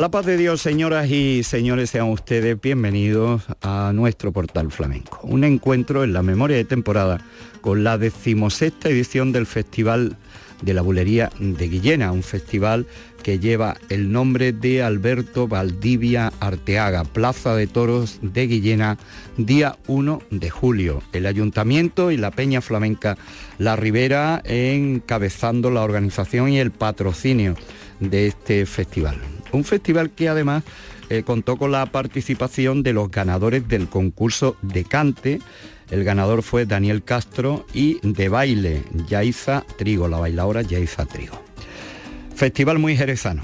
la paz de Dios, señoras y señores, sean ustedes bienvenidos a nuestro portal flamenco. Un encuentro en la memoria de temporada con la decimosexta edición del Festival de la Bulería de Guillena, un festival que lleva el nombre de Alberto Valdivia Arteaga, Plaza de Toros de Guillena, día 1 de julio. El ayuntamiento y la Peña Flamenca La Ribera encabezando la organización y el patrocinio de este festival. Un festival que además eh, contó con la participación de los ganadores del concurso de cante. El ganador fue Daniel Castro y de baile, Yaiza Trigo, la bailadora Yaiza Trigo. Festival muy jerezano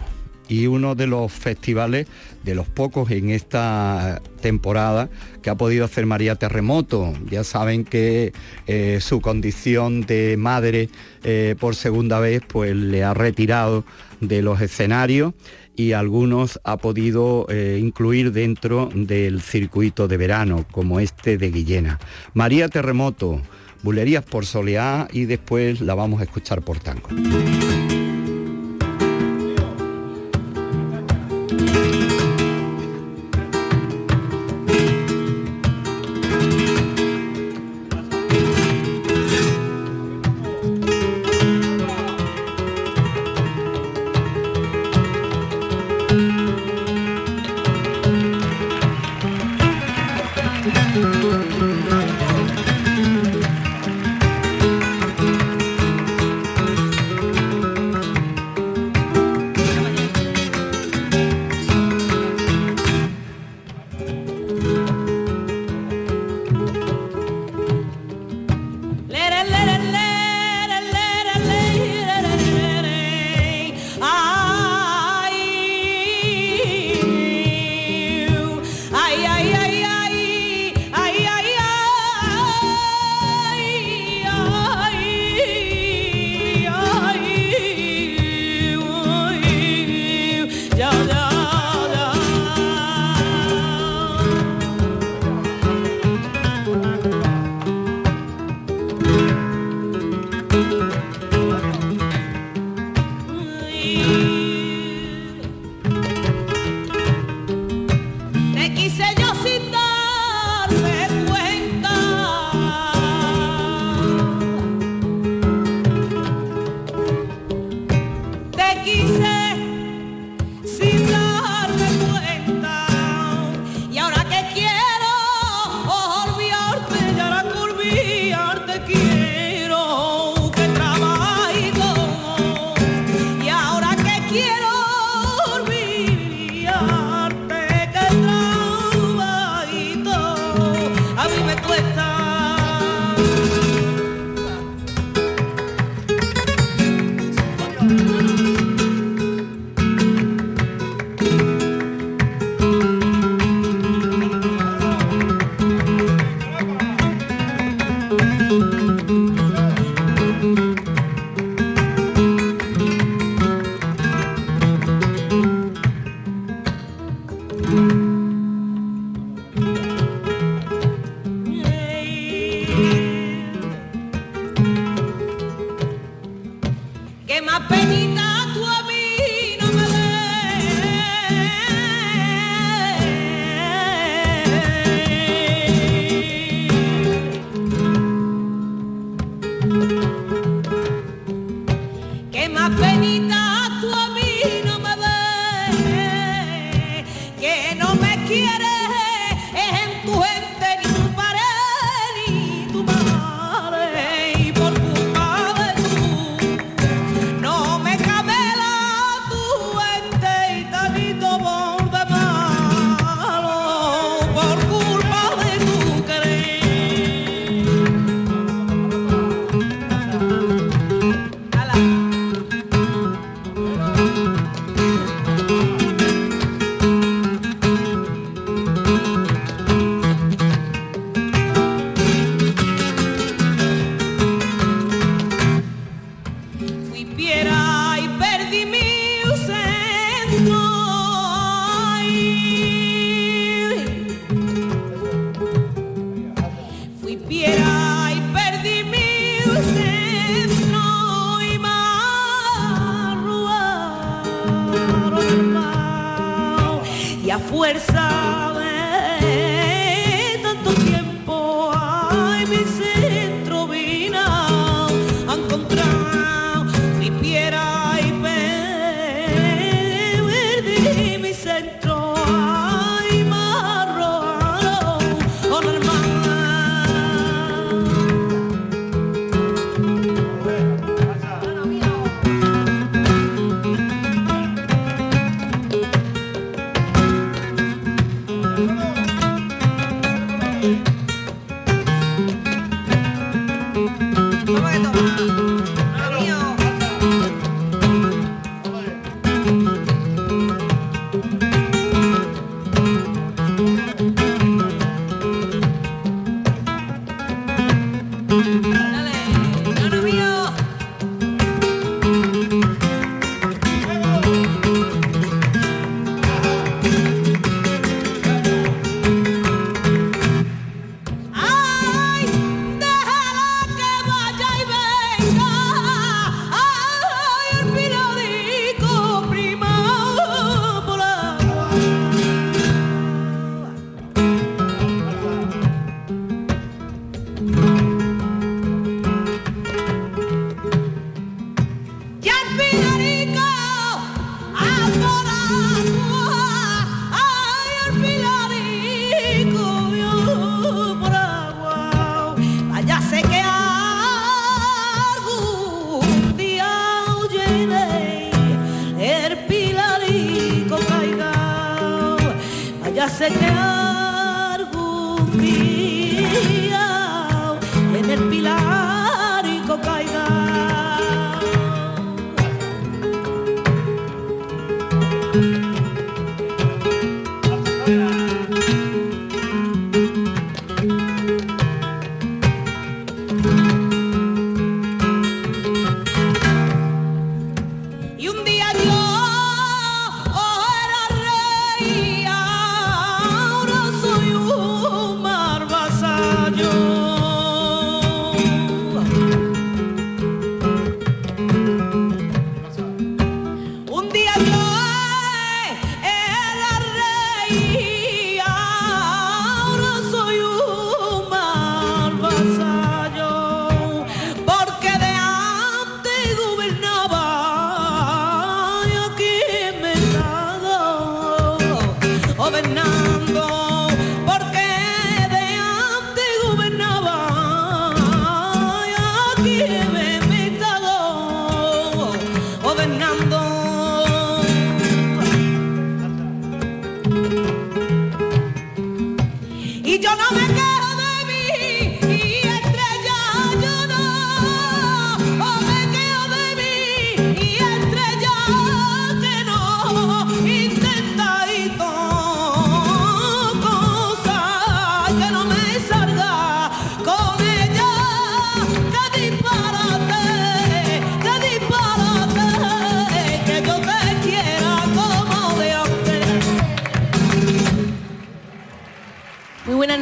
y uno de los festivales de los pocos en esta temporada que ha podido hacer María Terremoto. Ya saben que eh, su condición de madre eh, por segunda vez pues le ha retirado de los escenarios y algunos ha podido eh, incluir dentro del circuito de verano, como este de Guillena. María Terremoto, Bulerías por Soleá y después la vamos a escuchar por tango.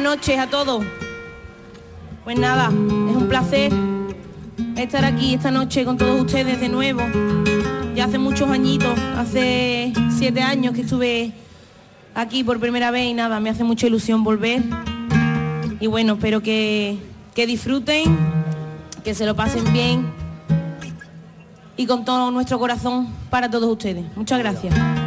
noches a todos. Pues nada, es un placer estar aquí esta noche con todos ustedes de nuevo. Ya hace muchos añitos, hace siete años que estuve aquí por primera vez y nada, me hace mucha ilusión volver. Y bueno, espero que, que disfruten, que se lo pasen bien y con todo nuestro corazón para todos ustedes. Muchas gracias.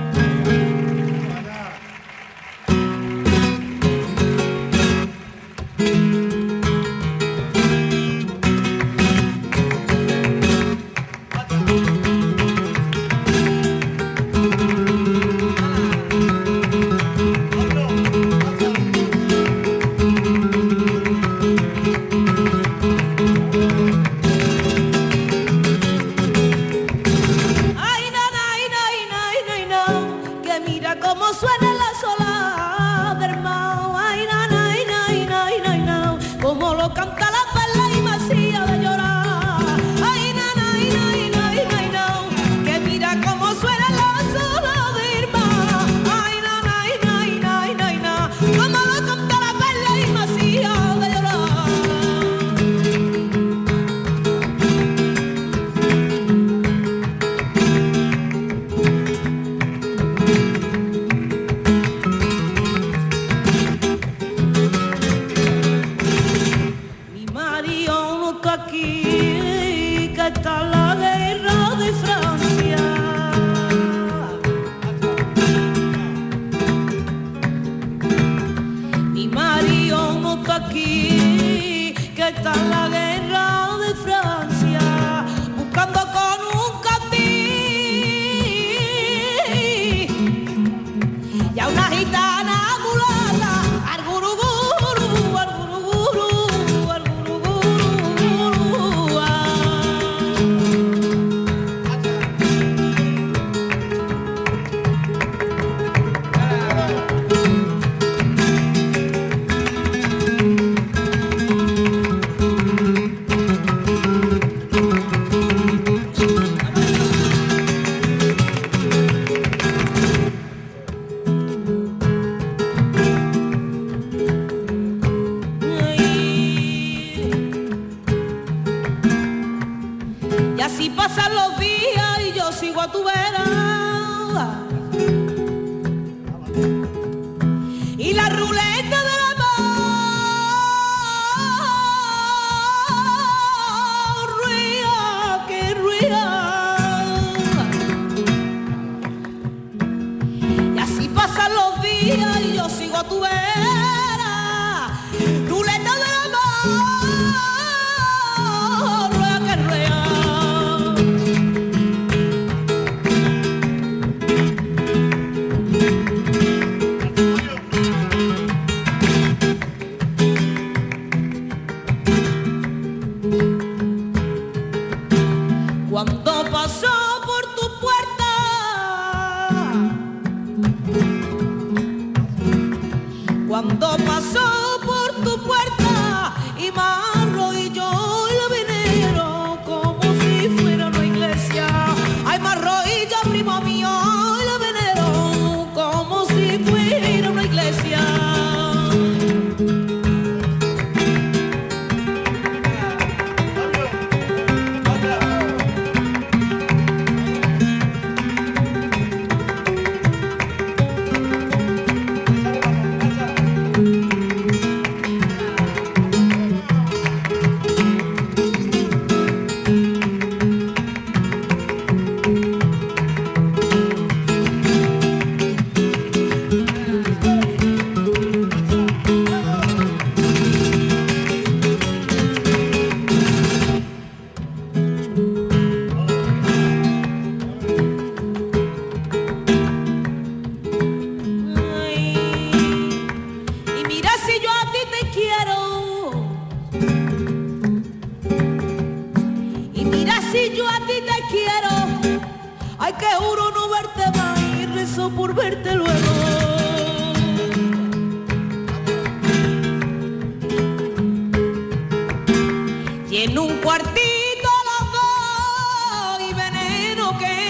broken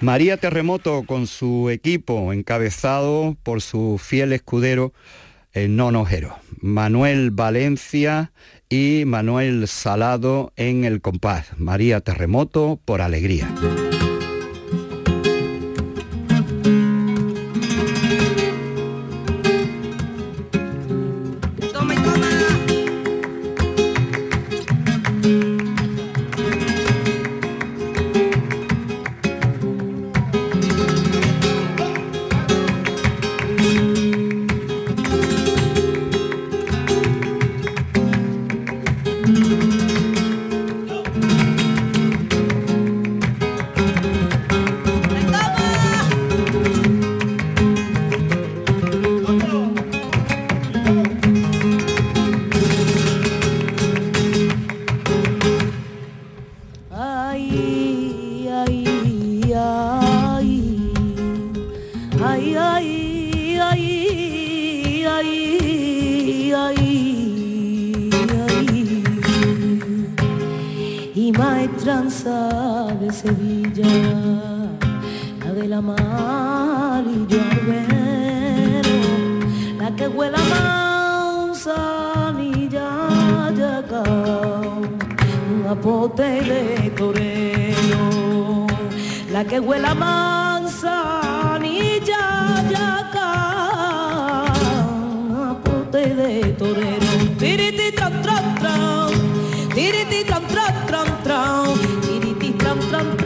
María Terremoto con su equipo encabezado por su fiel escudero eh, el nonojero, Manuel Valencia y Manuel Salado en el compás, María Terremoto por alegría. Tram tram tram tram, tram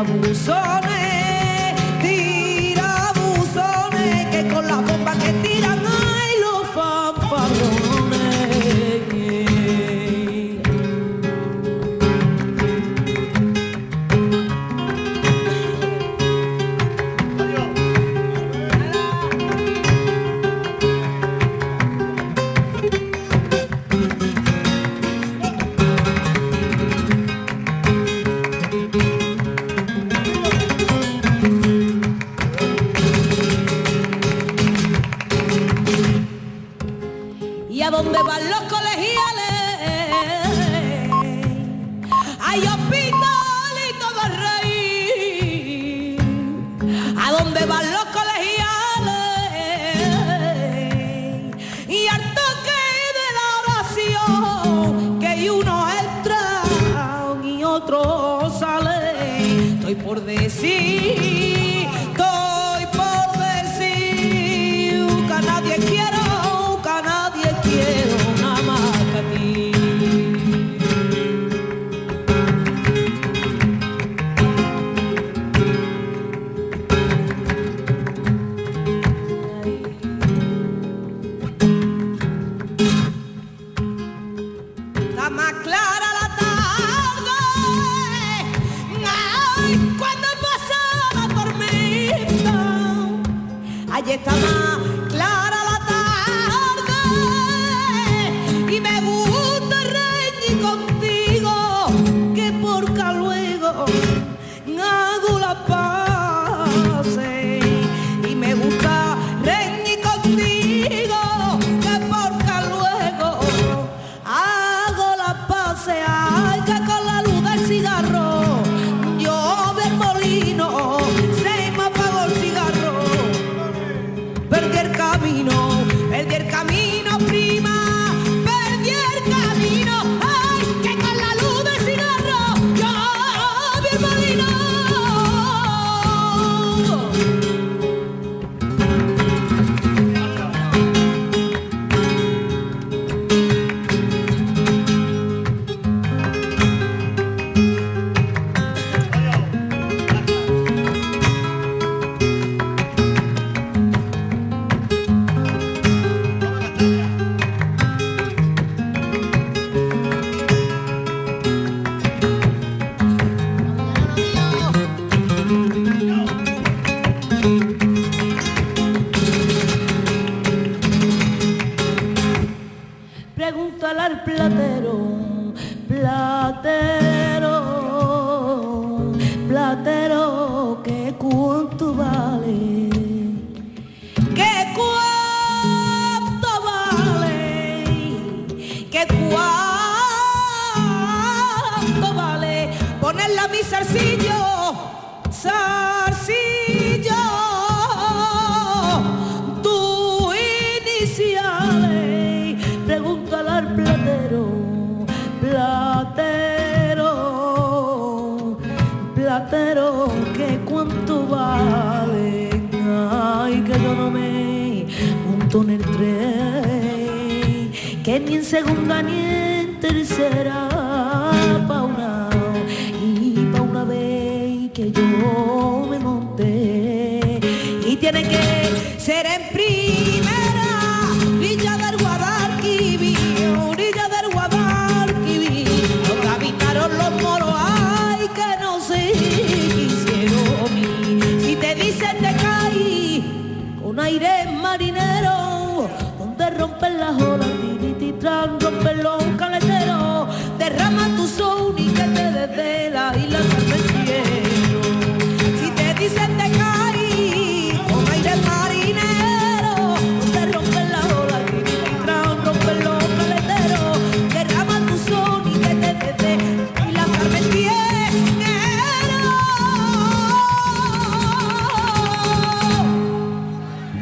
avulsou por decir,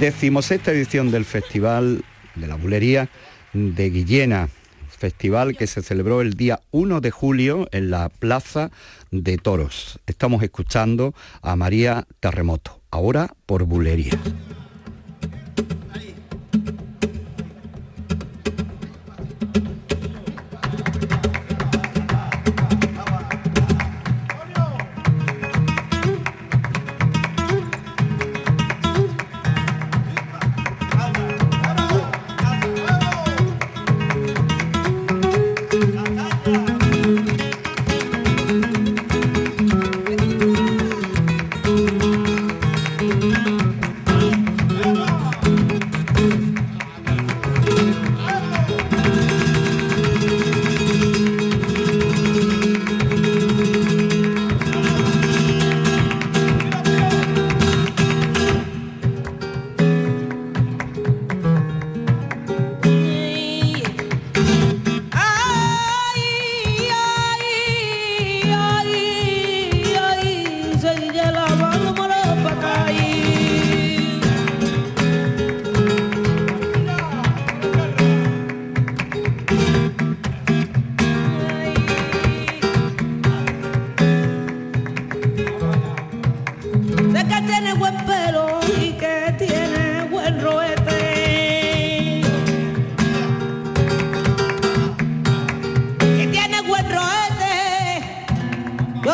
decimosexta edición del Festival de la Bulería de Guillena, festival que se celebró el día 1 de julio en la Plaza de Toros. Estamos escuchando a María Terremoto, ahora por Bulería.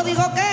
digo que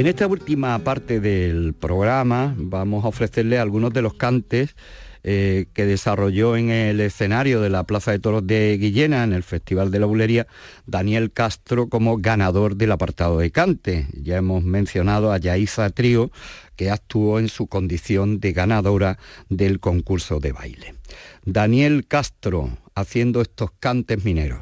En esta última parte del programa vamos a ofrecerle algunos de los cantes eh, que desarrolló en el escenario de la Plaza de Toros de Guillena, en el Festival de la Bulería, Daniel Castro como ganador del apartado de cante. Ya hemos mencionado a Yaiza Trío, que actuó en su condición de ganadora del concurso de baile. Daniel Castro haciendo estos cantes mineros.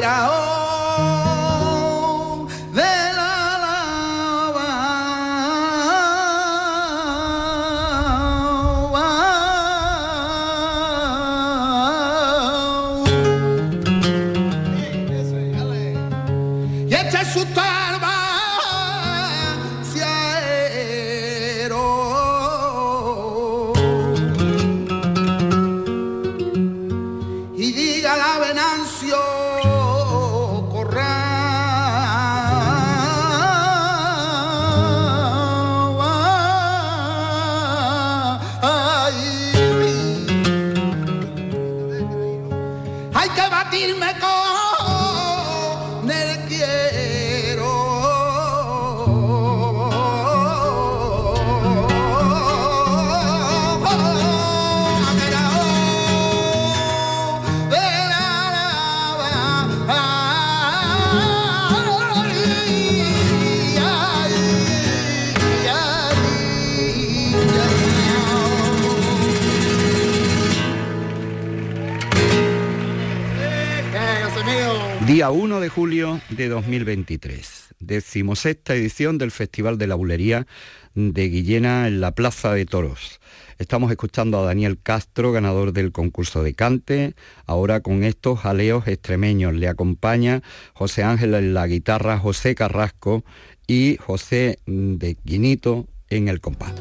night out. Que batirme con Día 1 de julio de 2023, decimosexta edición del Festival de la Bulería de Guillena en la Plaza de Toros. Estamos escuchando a Daniel Castro, ganador del concurso de cante, ahora con estos jaleos extremeños. Le acompaña José Ángel en la guitarra, José Carrasco y José de Quinito en el compás.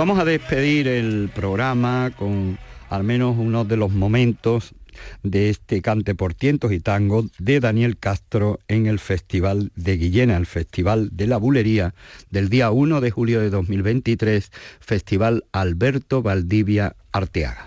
vamos a despedir el programa con al menos uno de los momentos de este cante por tientos y tango de Daniel Castro en el Festival de Guillena, el Festival de la Bulería, del día 1 de julio de 2023, Festival Alberto Valdivia Arteaga.